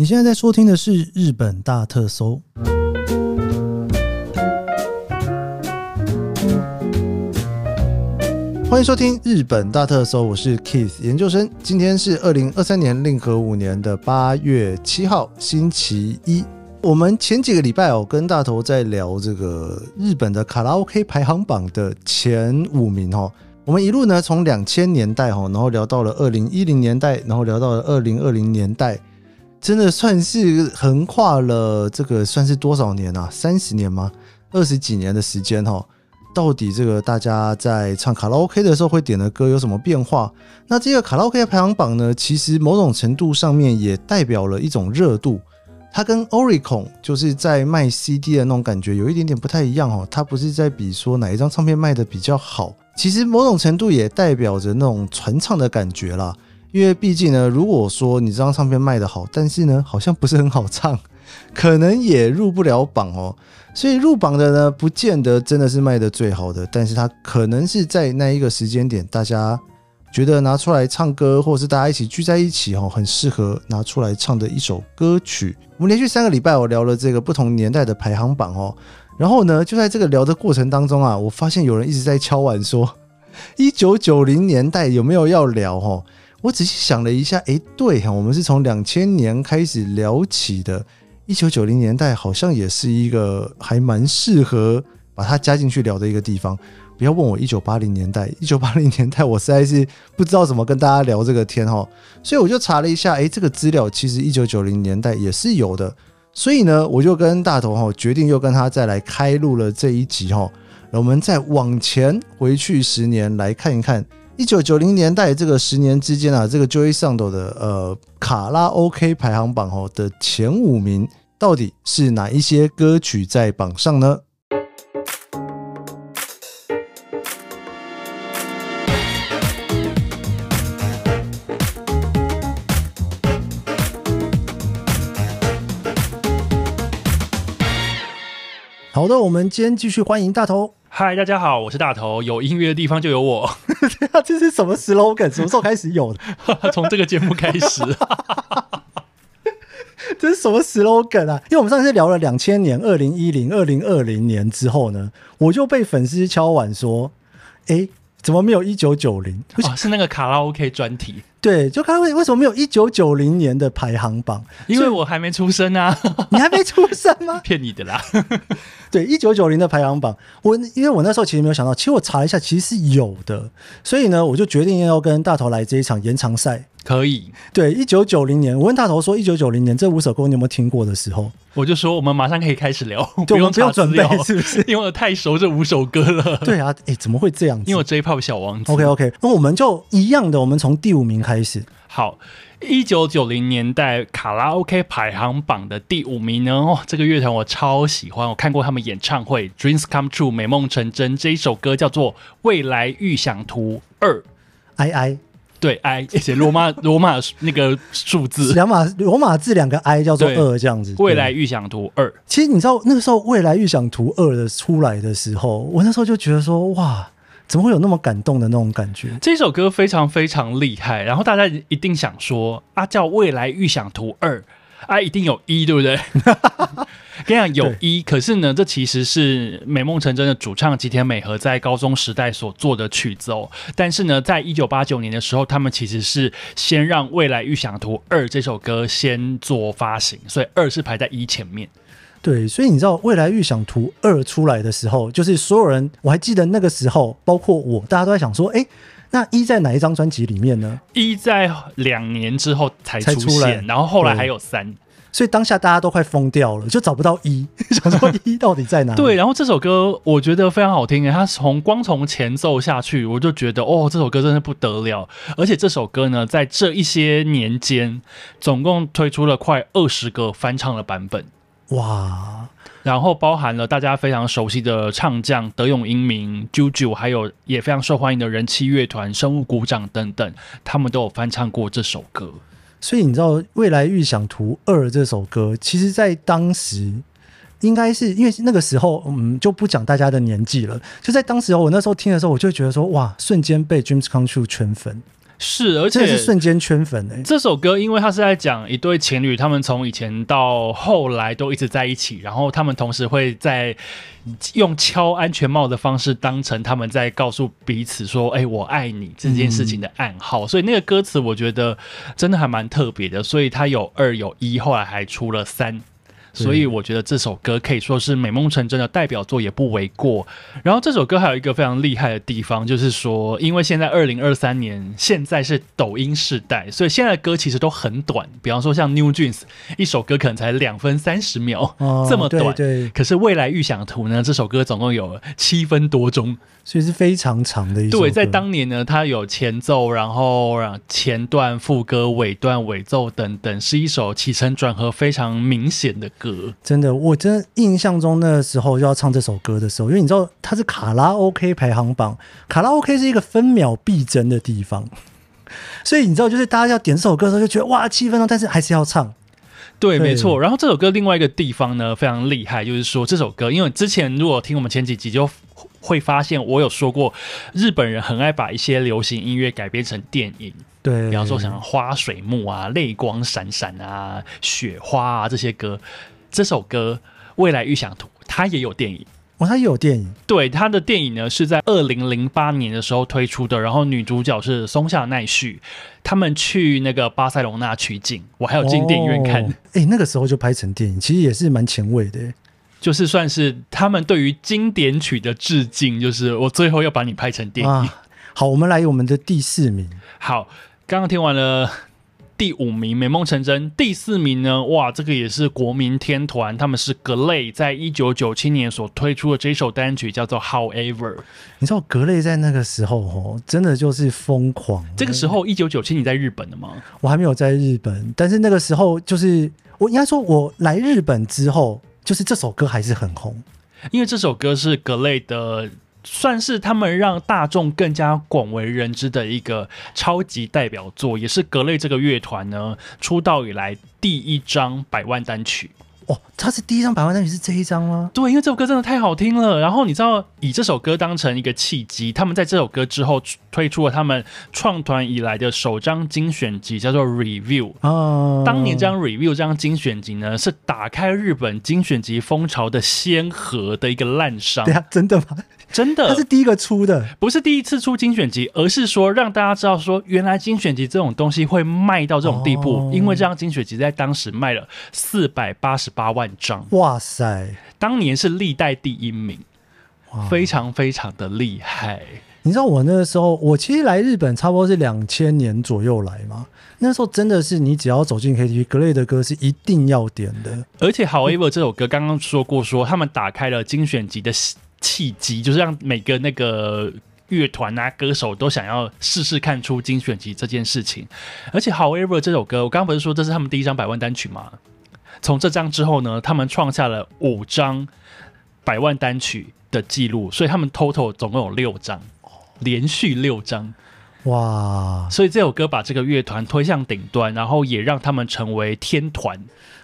你现在在收听的是日本大特搜，欢迎收听日本大特搜，我是 Keith 研究生。今天是二零二三年令和五年的八月七号，星期一。我们前几个礼拜哦，跟大头在聊这个日本的卡拉 OK 排行榜的前五名哦。我们一路呢从两千年代哈，然后聊到了二零一零年代，然后聊到了二零二零年代。真的算是横跨了这个算是多少年啊？三十年吗？二十几年的时间哈？到底这个大家在唱卡拉 OK 的时候会点的歌有什么变化？那这个卡拉 OK 的排行榜呢，其实某种程度上面也代表了一种热度。它跟 Oricon 就是在卖 CD 的那种感觉有一点点不太一样哦。它不是在比说哪一张唱片卖的比较好，其实某种程度也代表着那种传唱的感觉啦。因为毕竟呢，如果说你这张唱片卖得好，但是呢，好像不是很好唱，可能也入不了榜哦。所以入榜的呢，不见得真的是卖得最好的，但是它可能是在那一个时间点，大家觉得拿出来唱歌，或者是大家一起聚在一起哦，很适合拿出来唱的一首歌曲。我们连续三个礼拜，我聊了这个不同年代的排行榜哦。然后呢，就在这个聊的过程当中啊，我发现有人一直在敲碗说，一九九零年代有没有要聊哦？我仔细想了一下，诶，对哈，我们是从两千年开始聊起的，一九九零年代好像也是一个还蛮适合把它加进去聊的一个地方。不要问我一九八零年代，一九八零 年代我实在是不知道怎么跟大家聊这个天哈，所以我就查了一下，诶，这个资料其实一九九零年代也是有的，所以呢，我就跟大头哈决定又跟他再来开录了这一集哈，我们再往前回去十年来看一看。一九九零年代这个十年之间啊，这个 Joy Sound 的呃卡拉 OK 排行榜哦的前五名，到底是哪一些歌曲在榜上呢？好的，我们今天继续欢迎大头。嗨，大家好，我是大头。有音乐的地方就有我。这是什么 slogan？什么时候开始有的？从这个节目开始。这是什么 slogan 啊？因为我们上次聊了两千年、二零一零、二零二零年之后呢，我就被粉丝敲碗说：“哎，怎么没有一九九零？”啊，是那个卡拉 OK 专题。对，就看为为什么没有一九九零年的排行榜？因为我还没出生啊！你还没出生吗？骗你的啦！对，一九九零的排行榜，我因为我那时候其实没有想到，其实我查一下，其实是有的，所以呢，我就决定要跟大头来这一场延长赛。可以，对，一九九零年，我问大头说，一九九零年这五首歌你有没有听过的时候，我就说我们马上可以开始聊，对，不用不用准备，是不是？因为我太熟这五首歌了。对啊，哎，怎么会这样子？因为我 J-Pop 小王子。OK OK，那我们就一样的，我们从第五名开始。好，一九九零年代卡拉 OK 排行榜的第五名呢？哦，这个乐团我超喜欢，我看过他们演唱会，《Dreams Come True》美梦成真这一首歌叫做《未来预想图二》，I I 对 I 写罗马 罗马那个数字，两码罗马字两个 I 叫做二这样子。未来预想图二，其实你知道那个时候《未来预想图二》的出来的时候，我那时候就觉得说哇。怎么会有那么感动的那种感觉？这首歌非常非常厉害，然后大家一定想说啊，叫《未来预想图二》啊，一定有一对不对？跟你讲有一，可是呢，这其实是美梦成真的主唱吉田美和在高中时代所做的曲子哦。但是呢，在一九八九年的时候，他们其实是先让《未来预想图二》这首歌先做发行，所以二是排在一前面。对，所以你知道《未来预想图二》出来的时候，就是所有人，我还记得那个时候，包括我，大家都在想说，哎，那一在哪一张专辑里面呢？一在两年之后才出现，才出来，然后后来还有三，所以当下大家都快疯掉了，就找不到一，想说一到底在哪里？对，然后这首歌我觉得非常好听诶，它从光从前奏下去，我就觉得哦，这首歌真的不得了，而且这首歌呢，在这一些年间，总共推出了快二十个翻唱的版本。哇，然后包含了大家非常熟悉的唱将德永英明、JoJo，还有也非常受欢迎的人气乐团生物鼓掌等等，他们都有翻唱过这首歌。所以你知道《未来预想图二》这首歌，其实在当时应该是因为那个时候，嗯，就不讲大家的年纪了。就在当时候，我那时候听的时候，我就觉得说，哇，瞬间被 Dreams Come True 圈粉。是，而且是瞬间圈粉诶、欸。这首歌因为它是在讲一对情侣，他们从以前到后来都一直在一起，然后他们同时会在用敲安全帽的方式当成他们在告诉彼此说：“哎、欸，我爱你”这件事情的暗号。嗯、所以那个歌词我觉得真的还蛮特别的。所以它有二有一，后来还出了三。所以我觉得这首歌可以说是美梦成真的代表作，也不为过。然后这首歌还有一个非常厉害的地方，就是说，因为现在二零二三年，现在是抖音时代，所以现在的歌其实都很短。比方说像 New Jeans，一首歌可能才两分三十秒，哦，这么短。对，对。可是未来预想图呢，这首歌总共有七分多钟。所以是非常长的一首歌。对，在当年呢，它有前奏，然后前段、副歌、尾段、尾奏等等，是一首起承转合非常明显的歌。真的，我真的印象中那个时候就要唱这首歌的时候，因为你知道它是卡拉 OK 排行榜，卡拉 OK 是一个分秒必争的地方，所以你知道，就是大家要点这首歌的时候，就觉得哇，气氛哦，但是还是要唱。对，没错。然后这首歌另外一个地方呢，非常厉害，就是说这首歌，因为之前如果听我们前几集就。会发现我有说过，日本人很爱把一些流行音乐改编成电影，对，比方说像花水木啊、泪光闪闪啊、雪花啊这些歌。这首歌《未来预想图》它也有电影，哦，它也有电影。对，它的电影呢是在二零零八年的时候推出的，然后女主角是松下奈绪，他们去那个巴塞隆纳取景，我还有进电影院看。哎、哦，那个时候就拍成电影，其实也是蛮前卫的。就是算是他们对于经典曲的致敬，就是我最后要把你拍成电影。啊、好，我们来我们的第四名。好，刚刚听完了第五名《美梦成真》，第四名呢？哇，这个也是国民天团，他们是 GLAY，在一九九七年所推出的这首单曲叫做《However》。你知道 GLAY 在那个时候哦，真的就是疯狂。这个时候一九九七你在日本的吗？我还没有在日本，但是那个时候就是我应该说，我来日本之后。就是这首歌还是很红，因为这首歌是 GLAY 的，算是他们让大众更加广为人知的一个超级代表作，也是 GLAY 这个乐团呢出道以来第一张百万单曲。哦，他是第一张百万单曲是这一张吗？对，因为这首歌真的太好听了。然后你知道，以这首歌当成一个契机，他们在这首歌之后推出了他们创团以来的首张精选集，叫做 Review。哦，当年这张 Review 这张精选集呢，是打开日本精选集风潮的先河的一个滥觴。对啊，真的吗？真的，他是第一个出的，不是第一次出精选集，而是说让大家知道说，原来精选集这种东西会卖到这种地步，哦、因为这张精选集在当时卖了四百八十八万张，哇塞，当年是历代第一名，非常非常的厉害。你知道我那个时候，我其实来日本差不多是两千年左右来嘛，那时候真的是你只要走进 KTV，GLAY 的歌是一定要点的，而且 However 这首歌刚刚说过说，说他们打开了精选集的。契机就是让每个那个乐团啊、歌手都想要试试看出精选集这件事情。而且，However 这首歌，我刚刚不是说这是他们第一张百万单曲吗？从这张之后呢，他们创下了五张百万单曲的记录，所以他们 total 总共有六张，连续六张。哇！所以这首歌把这个乐团推向顶端，然后也让他们成为天团，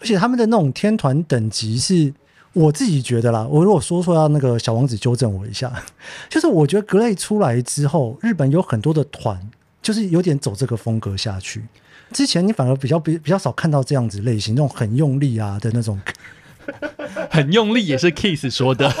而且他们的那种天团等级是。我自己觉得啦，我如果说错要那个小王子纠正我一下，就是我觉得格雷出来之后，日本有很多的团就是有点走这个风格下去。之前你反而比较比比较少看到这样子类型，那种很用力啊的那种，很用力也是 Kiss 说的。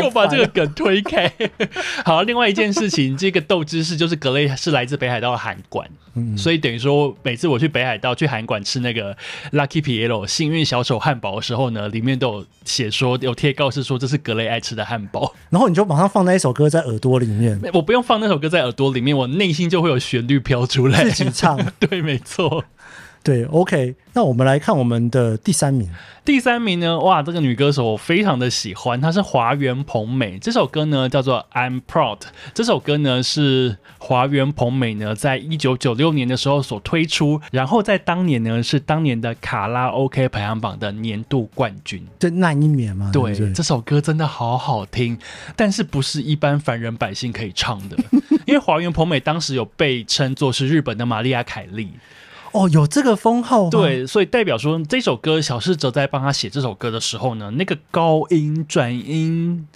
又把这个梗推开。好，另外一件事情，这个豆知识就是 GLAY 是来自北海道的韩馆，嗯，所以等于说每次我去北海道去韩馆吃那个 Lucky Pierrot 幸运小丑汉堡的时候呢，里面都有写说有贴告示说这是 GLAY 爱吃的汉堡，然后你就马上放那一首歌在耳朵里面，我不用放那首歌在耳朵里面，我内心就会有旋律飘出来，自己唱，对，没错。对，OK，那我们来看我们的第三名。第三名呢，哇，这个女歌手我非常的喜欢，她是华原朋美。这首歌呢叫做《I'm Proud》。这首歌呢是华原朋美呢在一九九六年的时候所推出，然后在当年呢是当年的卡拉 OK 排行榜的年度冠军。就那一年嘛。对，对，这首歌真的好好听，但是不是一般凡人百姓可以唱的，因为华原朋美当时有被称作是日本的玛利亚凯莉。哦，有这个封号，对，所以代表说这首歌小四哲在帮他写这首歌的时候呢，那个高音转音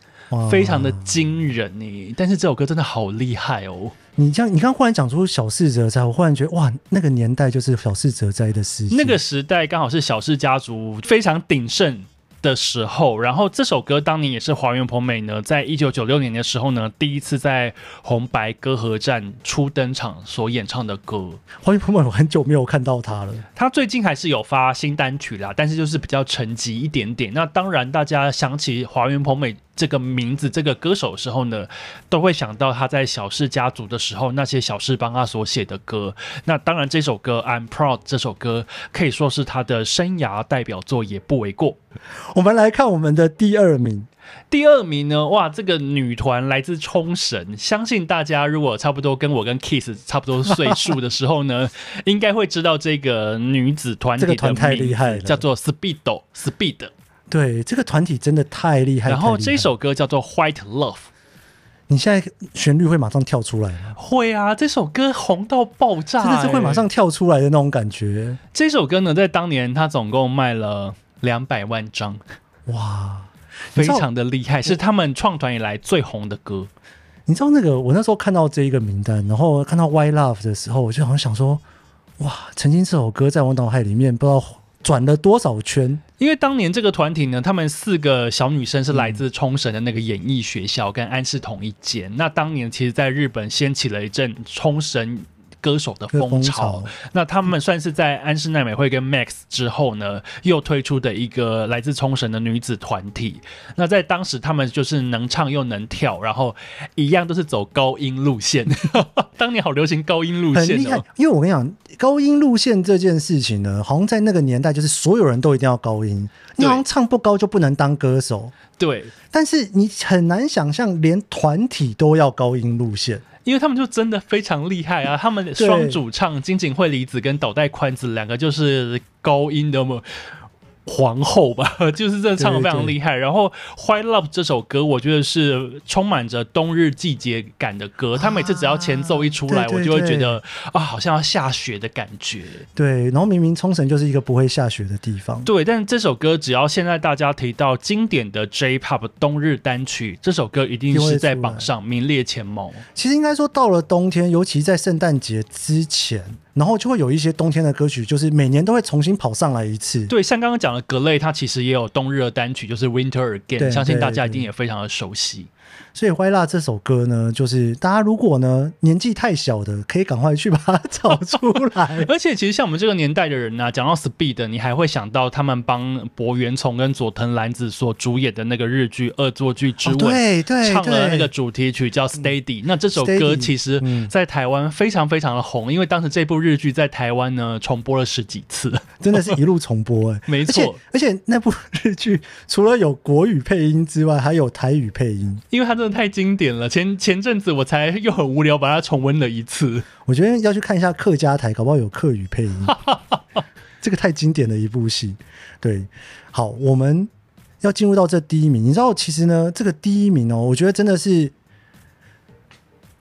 非常的惊人呢。但是这首歌真的好厉害哦，你这样，你刚忽然讲出小四哲哉，我忽然觉得哇，那个年代就是小四哲哉的时期，那个时代刚好是小四家族非常鼎盛的时候，然后这首歌当年也是华原朋美呢，在一九九六年的时候呢，第一次在红白歌合战初登场所演唱的歌。华原朋美我很久没有看到他了，他最近还是有发新单曲啦，但是就是比较沉寂一点点。那当然，大家想起华原朋美。这个名字，这个歌手的时候呢，都会想到他在小氏家族的时候那些小室帮他所写的歌。那当然，这首歌《I'm Proud》这首歌可以说是他的生涯代表作，也不为过。我们来看我们的第二名。第二名呢，哇，这个女团来自冲绳，相信大家如果差不多跟我跟 Kiss 差不多岁数的时候呢，应该会知道这个女子团体的名字，这个团太厉害了，叫做 Speedo Speed。对，这个团体真的太厉害。然后这首歌叫做《White Love》，你现在旋律会马上跳出来吗？会啊，这首歌红到爆炸，真的是会马上跳出来的那种感觉。这首歌呢，在当年它总共卖了两百万张，哇，非常的厉害，是他们创团以来最红的歌。你知道那个，我那时候看到这一个名单，然后看到《White Love》的时候，我就好像想说，哇，曾经这首歌在我脑海里面不知道转了多少圈。因为当年这个团体呢，他们四个小女生是来自冲绳的那个演艺学校，跟安室同一间。那当年其实在日本掀起了一阵冲绳。歌手的风潮，那他们算是在安室奈美惠跟 Max 之后呢，又推出的一个来自冲绳的女子团体。那在当时，他们就是能唱又能跳，然后一样都是走高音路线。当年好流行高音路线，很厉害。因为我跟你讲，高音路线这件事情呢，好像在那个年代就是所有人都一定要高音，你好像唱不高就不能当歌手。对，但是你很难想象，连团体都要高音路线。因为他们就真的非常厉害啊！他们双主唱金井惠梨子跟岛袋宽子两个就是高音的嘛。皇后吧，就是真的唱的非常厉害。然后《White Love》这首歌，我觉得是充满着冬日季节感的歌。他每次只要前奏一出来，啊、我就会觉得啊，好像要下雪的感觉。对，然后明明冲绳就是一个不会下雪的地方。对，但是这首歌只要现在大家提到经典的 J-Pop 冬日单曲，这首歌一定是在榜上名列前茅。其实应该说，到了冬天，尤其在圣诞节之前。然后就会有一些冬天的歌曲，就是每年都会重新跑上来一次。对，像刚刚讲的格雷，他其实也有冬日的单曲，就是 Winter Again，相信大家一定也非常的熟悉。所以《White Love》这首歌呢，就是大家如果呢年纪太小的，可以赶快去把它找出来。而且其实像我们这个年代的人呢、啊，讲到 Speed，你还会想到他们帮柏原崇跟佐藤蓝子所主演的那个日剧《恶作剧之吻》，哦、对对，唱了那个主题曲叫《Steady》。那这首歌其实在台湾非常非常的红，因为当时这部日剧在台湾呢重播了十几次，真的是一路重播哎，没错。而且那部日剧除了有国语配音之外，还有台语配音，因为它真的太经典了，前前阵子我才又很无聊把它重温了一次。我觉得要去看一下客家台，搞不好有客语配音。这个太经典的一部戏。对，好，我们要进入到这第一名。你知道，其实呢，这个第一名哦，我觉得真的是，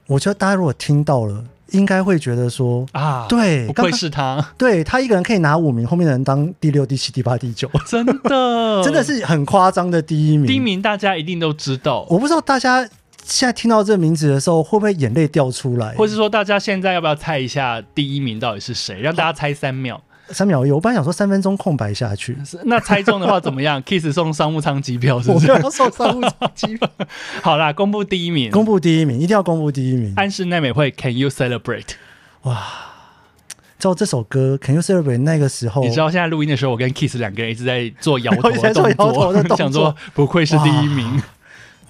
我觉得大家如果听到了。应该会觉得说啊，对，不愧是他，对他一个人可以拿五名，后面的人当第六、第七、第八、第九，真的，真的是很夸张的第一名。第一名大家一定都知道，我不知道大家现在听到这个名字的时候会不会眼泪掉出来，或是说大家现在要不要猜一下第一名到底是谁？让大家猜三秒。三秒我本来想说三分钟空白下去。那猜中的话怎么样？Kiss 送商务舱机票是不是？我要送商务舱机票。好啦，公布第一名，公布第一名，一定要公布第一名。安室奈美惠，Can you celebrate？哇，照这首歌，Can you celebrate？那个时候，你知道现在录音的时候，我跟 Kiss 两个人一直在做摇头的 动作，想说不愧是第一名。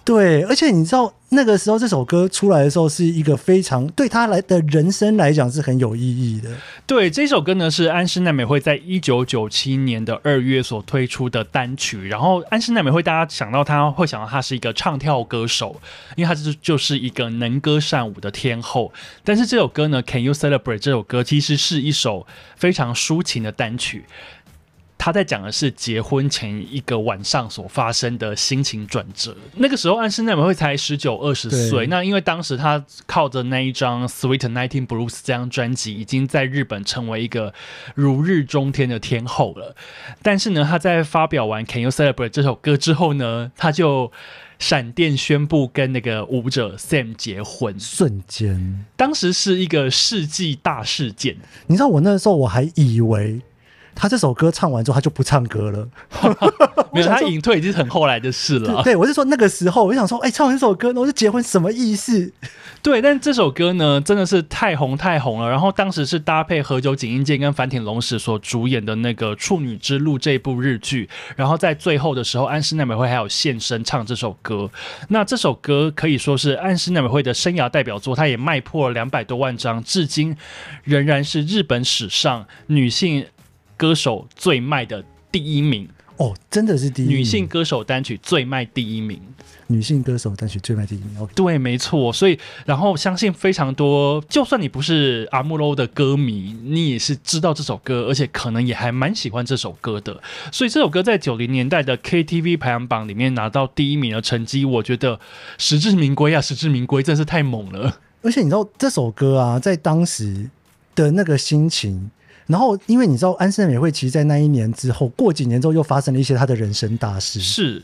对，而且你知道那个时候这首歌出来的时候，是一个非常对他来的人生来讲是很有意义的。对，这首歌呢是安室奈美惠在一九九七年的二月所推出的单曲。然后安室奈美惠，大家想到她会想到她是一个唱跳歌手，因为她是就是一个能歌善舞的天后。但是这首歌呢，《Can You Celebrate》这首歌其实是一首非常抒情的单曲。他在讲的是结婚前一个晚上所发生的心情转折。那个时候安室奈美惠才十九二十岁，那因为当时他靠着那一张《Sweet Nineteen Blues》这张专辑，已经在日本成为一个如日中天的天后了。但是呢，他在发表完《Can You Celebrate》这首歌之后呢，他就。闪电宣布跟那个舞者 Sam 结婚，瞬间，当时是一个世纪大事件。你知道，我那时候我还以为他这首歌唱完之后他就不唱歌了，没有，他隐退已经是很后来的事了。对，我是说那个时候，我就想说，哎、欸，唱完这首歌，那我就结婚，什么意思？对，但这首歌呢，真的是太红太红了。然后当时是搭配何炅井英健跟坂田龙史所主演的那个《处女之路》这部日剧。然后在最后的时候，安室奈美惠还有现身唱这首歌。那这首歌可以说是安室奈美惠的生涯代表作，她也卖破了两百多万张，至今仍然是日本史上女性歌手最卖的第一名。哦，真的是第一名。女性歌手单曲最卖第一名。女性歌手单曲最卖第一名。Okay、对，没错。所以，然后相信非常多，就算你不是阿姆罗的歌迷，你也是知道这首歌，而且可能也还蛮喜欢这首歌的。所以，这首歌在九零年代的 KTV 排行榜里面拿到第一名的成绩，我觉得实至名归啊，实至名归，真是太猛了。而且，你知道这首歌啊，在当时的那个心情。然后，因为你知道安室奈美惠，其实，在那一年之后，过几年之后，又发生了一些她的人生大事。是，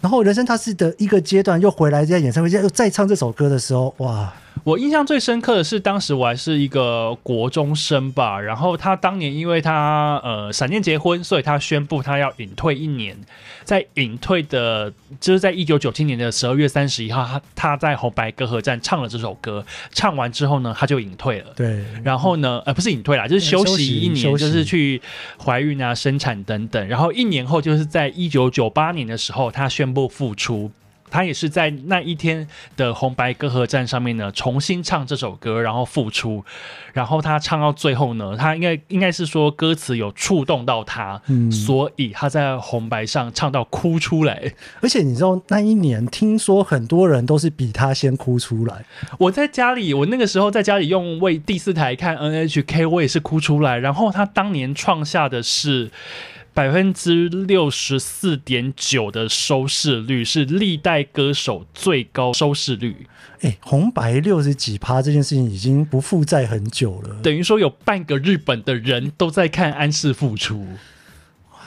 然后人生大事的一个阶段，又回来在演唱会，又再唱这首歌的时候，哇！我印象最深刻的是，当时我还是一个国中生吧。然后他当年因为他呃闪电结婚，所以他宣布他要隐退一年。在隐退的，就是在一九九七年的十二月三十一号，他他在红白歌合战唱了这首歌。唱完之后呢，他就隐退了。对。然后呢，呃，不是隐退啦，就是休息一年，就是去怀孕啊、生产等等。然后一年后，就是在一九九八年的时候，他宣布复出。他也是在那一天的红白歌合战上面呢，重新唱这首歌，然后复出。然后他唱到最后呢，他应该应该是说歌词有触动到他，嗯，所以他在红白上唱到哭出来。而且你知道那一年，听说很多人都是比他先哭出来。我在家里，我那个时候在家里用为第四台看 NHK，我也是哭出来。然后他当年创下的是。百分之六十四点九的收视率是历代歌手最高收视率。哎、欸，红白六十几趴这件事情已经不复在很久了，等于说有半个日本的人都在看安室复出。哇，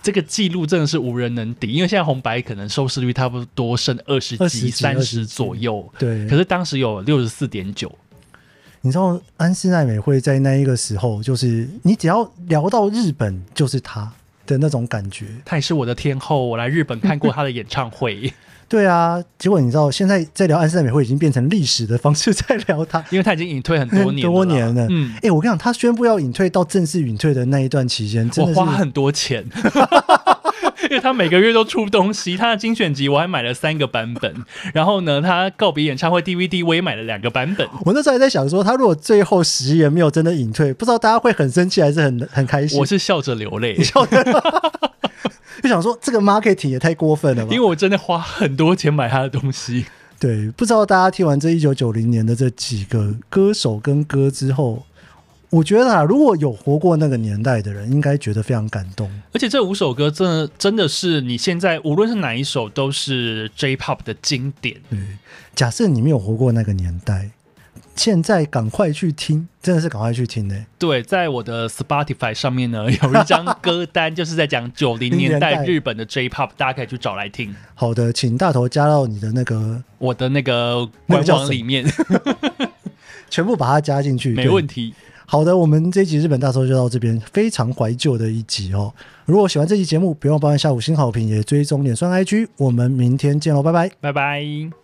这个记录真的是无人能敌，因为现在红白可能收视率差不多剩二十几、三十左右。对，可是当时有六十四点九。你知道安室奈美惠在那一个时候，就是你只要聊到日本，就是她。的那种感觉，她也是我的天后。我来日本看过她的演唱会。对啊，结果你知道，现在在聊安室奈美惠已经变成历史的方式在聊她，因为她已经隐退很多年了，多年了。嗯，哎、欸，我跟你讲，她宣布要隐退到正式隐退的那一段期间，真的我花很多钱。因为他每个月都出东西，他的精选集我还买了三个版本，然后呢，他告别演唱会 DVD 我也买了两个版本。我那时候还在想说，他如果最后十元没有真的隐退，不知道大家会很生气还是很很开心。我是笑着流泪，笑着就想说这个 marketing 也太过分了吧？因为我真的花很多钱买他的东西。对，不知道大家听完这一九九零年的这几个歌手跟歌之后。我觉得啊，如果有活过那个年代的人，应该觉得非常感动。而且这五首歌真的真的是你现在无论是哪一首，都是 J-Pop 的经典。对，假设你没有活过那个年代，现在赶快去听，真的是赶快去听呢。对，在我的 Spotify 上面呢，有一张歌单，就是在讲九零年代 日本的 J-Pop，大家可以去找来听。好的，请大头加到你的那个我的那个官网里面，全部把它加进去，没问题。好的，我们这一集日本大搜就到这边，非常怀旧的一集哦。如果喜欢这期节目，别忘帮按下五星好评，也追踪脸书 IG。我们明天见喽，拜拜，拜拜。